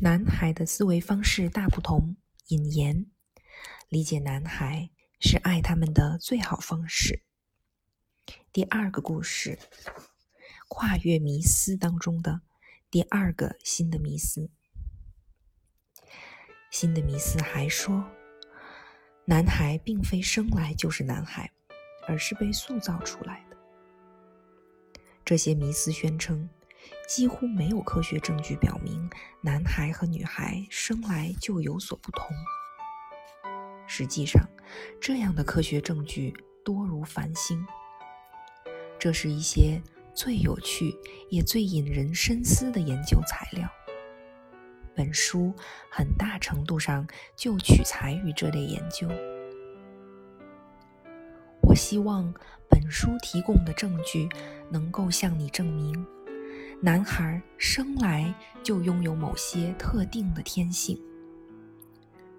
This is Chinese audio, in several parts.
男孩的思维方式大不同。引言：理解男孩是爱他们的最好方式。第二个故事，跨越迷思当中的第二个新的迷思。新的迷思还说，男孩并非生来就是男孩，而是被塑造出来的。这些迷思宣称，几乎没有科学证据表明男孩和女孩生来就有所不同。实际上，这样的科学证据多如繁星。这是一些最有趣也最引人深思的研究材料。本书很大程度上就取材于这类研究。我希望本书提供的证据能够向你证明，男孩生来就拥有某些特定的天性，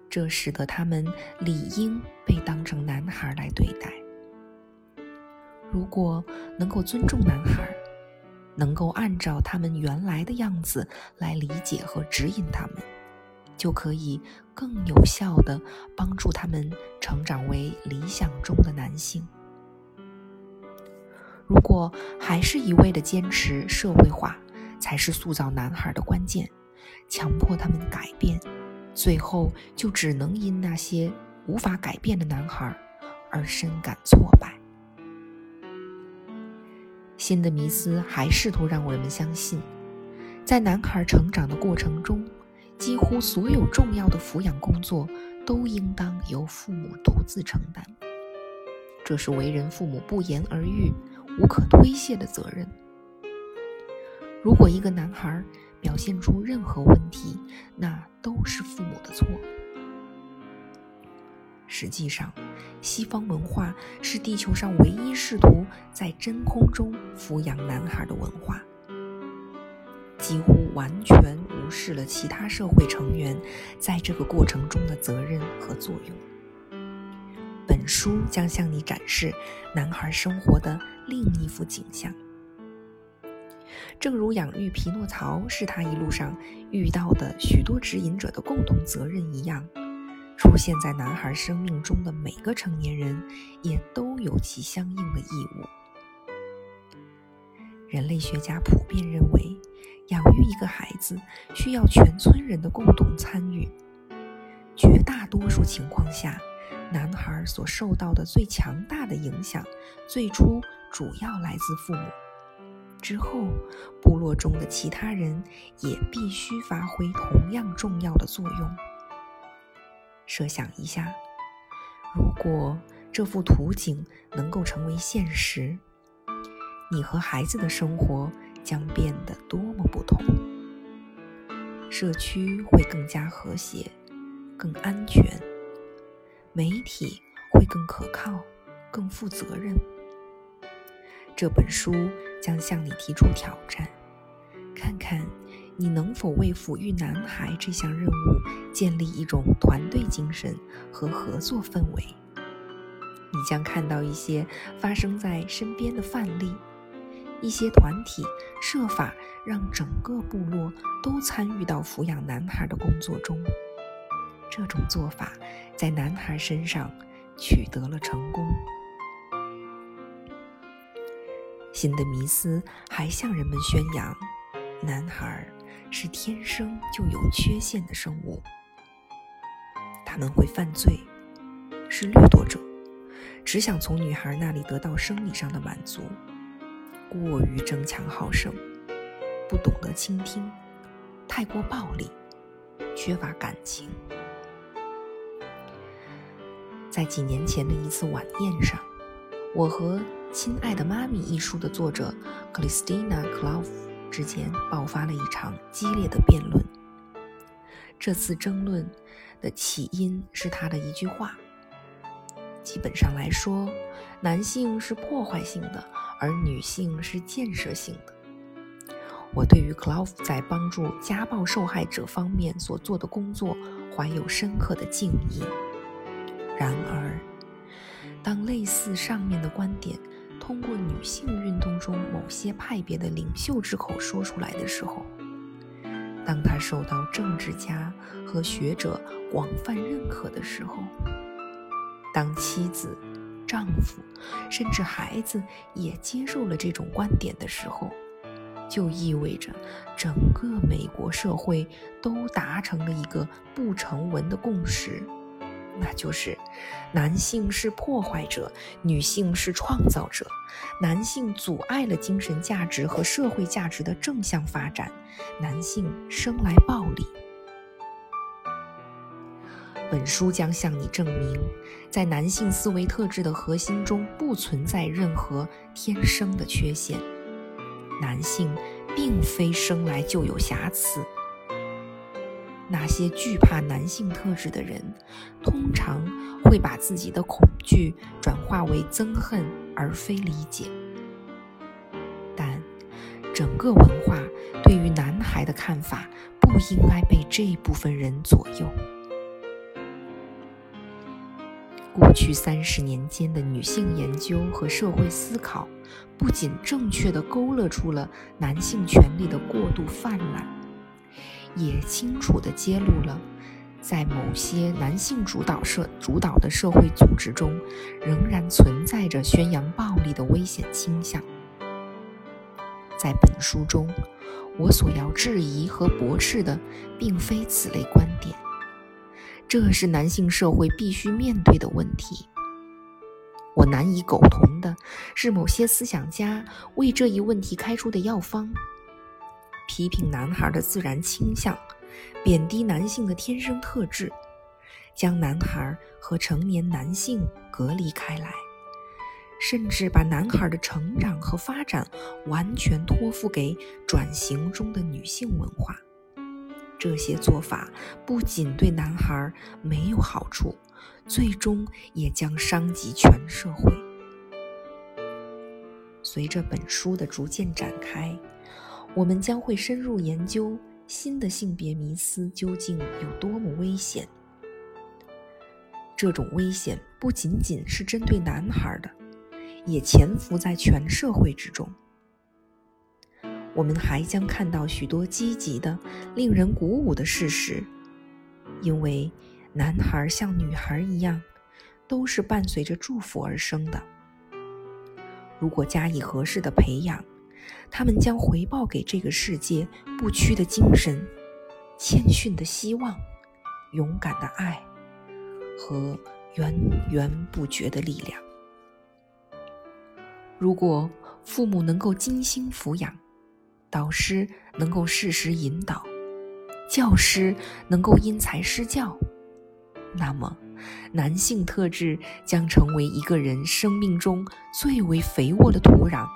这使得他们理应被当成男孩来对待。如果能够尊重男孩，能够按照他们原来的样子来理解和指引他们，就可以更有效地帮助他们成长为理想中的男性。如果还是一味的坚持社会化才是塑造男孩的关键，强迫他们改变，最后就只能因那些无法改变的男孩而深感挫败。新的迷思还试图让人们相信，在男孩成长的过程中，几乎所有重要的抚养工作都应当由父母独自承担。这是为人父母不言而喻、无可推卸的责任。如果一个男孩表现出任何问题，那都是父母的错。实际上，西方文化是地球上唯一试图在真空中抚养男孩的文化，几乎完全无视了其他社会成员在这个过程中的责任和作用。书将向你展示男孩生活的另一幅景象，正如养育匹诺曹是他一路上遇到的许多指引者的共同责任一样。出现在男孩生命中的每个成年人，也都有其相应的义务。人类学家普遍认为，养育一个孩子需要全村人的共同参与。绝大多数情况下，男孩所受到的最强大的影响，最初主要来自父母。之后，部落中的其他人也必须发挥同样重要的作用。设想一下，如果这幅图景能够成为现实，你和孩子的生活将变得多么不同！社区会更加和谐、更安全，媒体会更可靠、更负责任。这本书将向你提出挑战，看看。你能否为抚育男孩这项任务建立一种团队精神和合作氛围？你将看到一些发生在身边的范例，一些团体设法让整个部落都参与到抚养男孩的工作中。这种做法在男孩身上取得了成功。新的迷思还向人们宣扬，男孩。是天生就有缺陷的生物，他们会犯罪，是掠夺者，只想从女孩那里得到生理上的满足，过于争强好胜，不懂得倾听，太过暴力，缺乏感情。在几年前的一次晚宴上，我和《亲爱的妈咪》一书的作者克里斯蒂娜·克劳夫。之间爆发了一场激烈的辩论。这次争论的起因是他的一句话：“基本上来说，男性是破坏性的，而女性是建设性的。”我对于克劳夫在帮助家暴受害者方面所做的工作怀有深刻的敬意。然而，当类似上面的观点，通过女性运动中某些派别的领袖之口说出来的时候，当他受到政治家和学者广泛认可的时候，当妻子、丈夫甚至孩子也接受了这种观点的时候，就意味着整个美国社会都达成了一个不成文的共识。那就是，男性是破坏者，女性是创造者。男性阻碍了精神价值和社会价值的正向发展，男性生来暴力。本书将向你证明，在男性思维特质的核心中不存在任何天生的缺陷，男性并非生来就有瑕疵。那些惧怕男性特质的人，通常会把自己的恐惧转化为憎恨，而非理解。但整个文化对于男孩的看法，不应该被这部分人左右。过去三十年间的女性研究和社会思考，不仅正确地勾勒出了男性权利的过度泛滥。也清楚地揭露了，在某些男性主导社主导的社会组织中，仍然存在着宣扬暴力的危险倾向。在本书中，我所要质疑和驳斥的，并非此类观点，这是男性社会必须面对的问题。我难以苟同的是，某些思想家为这一问题开出的药方。批评男孩的自然倾向，贬低男性的天生特质，将男孩和成年男性隔离开来，甚至把男孩的成长和发展完全托付给转型中的女性文化。这些做法不仅对男孩没有好处，最终也将伤及全社会。随着本书的逐渐展开。我们将会深入研究新的性别迷思究竟有多么危险。这种危险不仅仅是针对男孩的，也潜伏在全社会之中。我们还将看到许多积极的、令人鼓舞的事实，因为男孩像女孩一样，都是伴随着祝福而生的。如果加以合适的培养，他们将回报给这个世界不屈的精神、谦逊的希望、勇敢的爱和源源不绝的力量。如果父母能够精心抚养，导师能够适时引导，教师能够因材施教，那么男性特质将成为一个人生命中最为肥沃的土壤。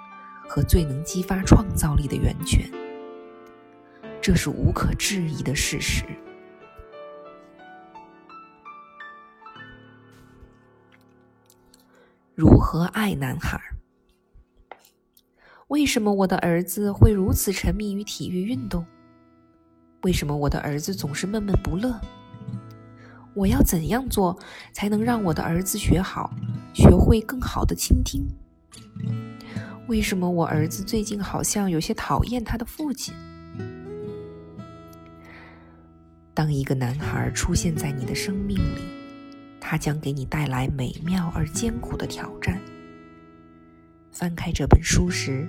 和最能激发创造力的源泉，这是无可置疑的事实。如何爱男孩？为什么我的儿子会如此沉迷于体育运动？为什么我的儿子总是闷闷不乐？我要怎样做才能让我的儿子学好，学会更好的倾听？为什么我儿子最近好像有些讨厌他的父亲？当一个男孩出现在你的生命里，他将给你带来美妙而艰苦的挑战。翻开这本书时，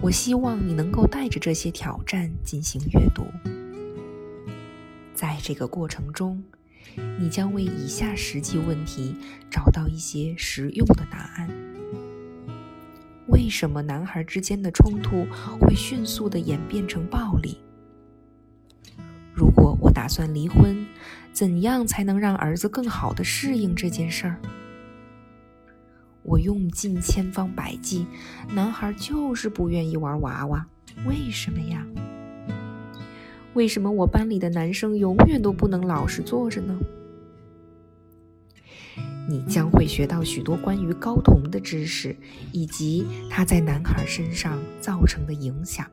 我希望你能够带着这些挑战进行阅读。在这个过程中，你将为以下实际问题找到一些实用的答案。为什么男孩之间的冲突会迅速的演变成暴力？如果我打算离婚，怎样才能让儿子更好的适应这件事儿？我用尽千方百计，男孩就是不愿意玩娃娃，为什么呀？为什么我班里的男生永远都不能老实坐着呢？你将会学到许多关于睾酮的知识，以及它在男孩身上造成的影响。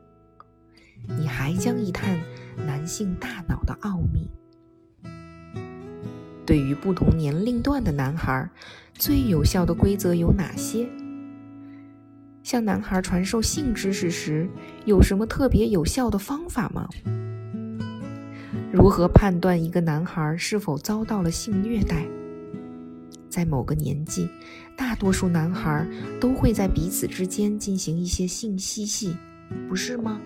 你还将一探男性大脑的奥秘。对于不同年龄段的男孩，最有效的规则有哪些？向男孩传授性知识时，有什么特别有效的方法吗？如何判断一个男孩是否遭到了性虐待？在某个年纪，大多数男孩都会在彼此之间进行一些性嬉戏，不是吗？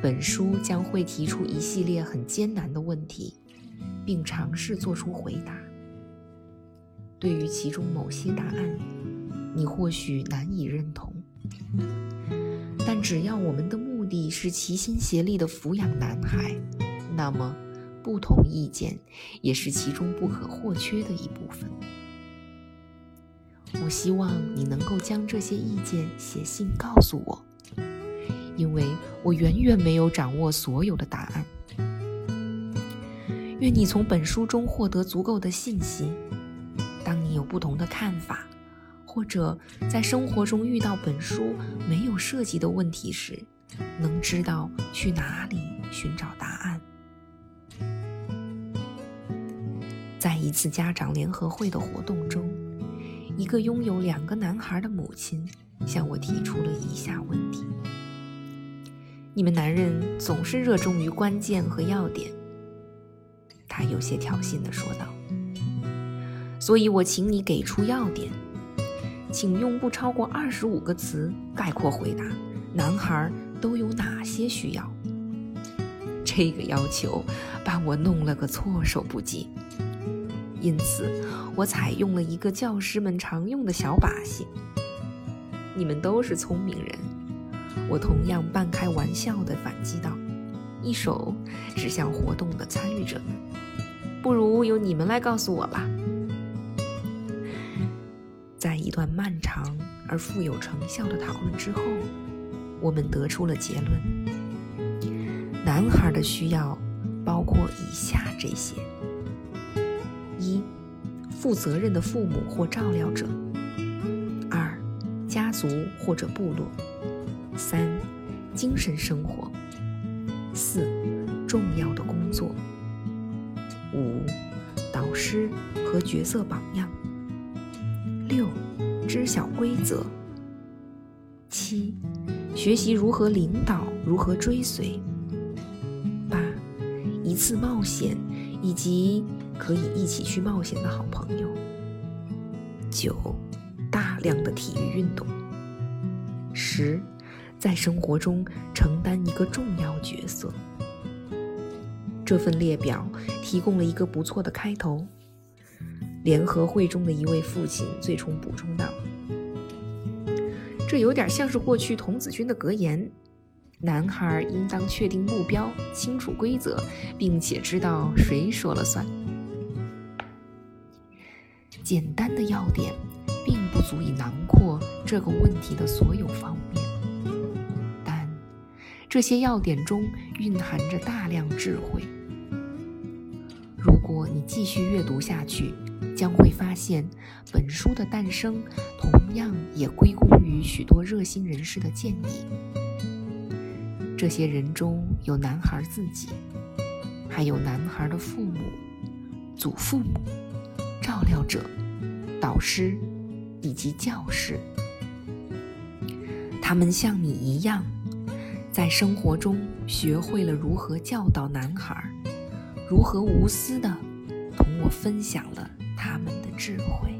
本书将会提出一系列很艰难的问题，并尝试做出回答。对于其中某些答案，你或许难以认同，但只要我们的目的是齐心协力地抚养男孩，那么。不同意见也是其中不可或缺的一部分。我希望你能够将这些意见写信告诉我，因为我远远没有掌握所有的答案。愿你从本书中获得足够的信息。当你有不同的看法，或者在生活中遇到本书没有涉及的问题时，能知道去哪里寻找答案。一次家长联合会的活动中，一个拥有两个男孩的母亲向我提出了以下问题：“你们男人总是热衷于关键和要点。”他有些挑衅地说道。“所以我请你给出要点，请用不超过二十五个词概括回答：男孩都有哪些需要？”这个要求把我弄了个措手不及。因此，我采用了一个教师们常用的小把戏。你们都是聪明人，我同样半开玩笑地反击道，一手指向活动的参与者们。不如由你们来告诉我吧。在一段漫长而富有成效的讨论之后，我们得出了结论：男孩的需要包括以下这些。负责任的父母或照料者；二、家族或者部落；三、精神生活；四、重要的工作；五、导师和角色榜样；六、知晓规则；七、学习如何领导、如何追随；八、一次冒险以及。可以一起去冒险的好朋友。九，大量的体育运动。十，在生活中承担一个重要角色。这份列表提供了一个不错的开头。联合会中的一位父亲最终补充道：“这有点像是过去童子军的格言：男孩应当确定目标，清楚规则，并且知道谁说了算。”简单的要点，并不足以囊括这个问题的所有方面，但这些要点中蕴含着大量智慧。如果你继续阅读下去，将会发现本书的诞生同样也归功于许多热心人士的建议。这些人中有男孩自己，还有男孩的父母、祖父母。照料者、导师以及教师，他们像你一样，在生活中学会了如何教导男孩，如何无私的同我分享了他们的智慧。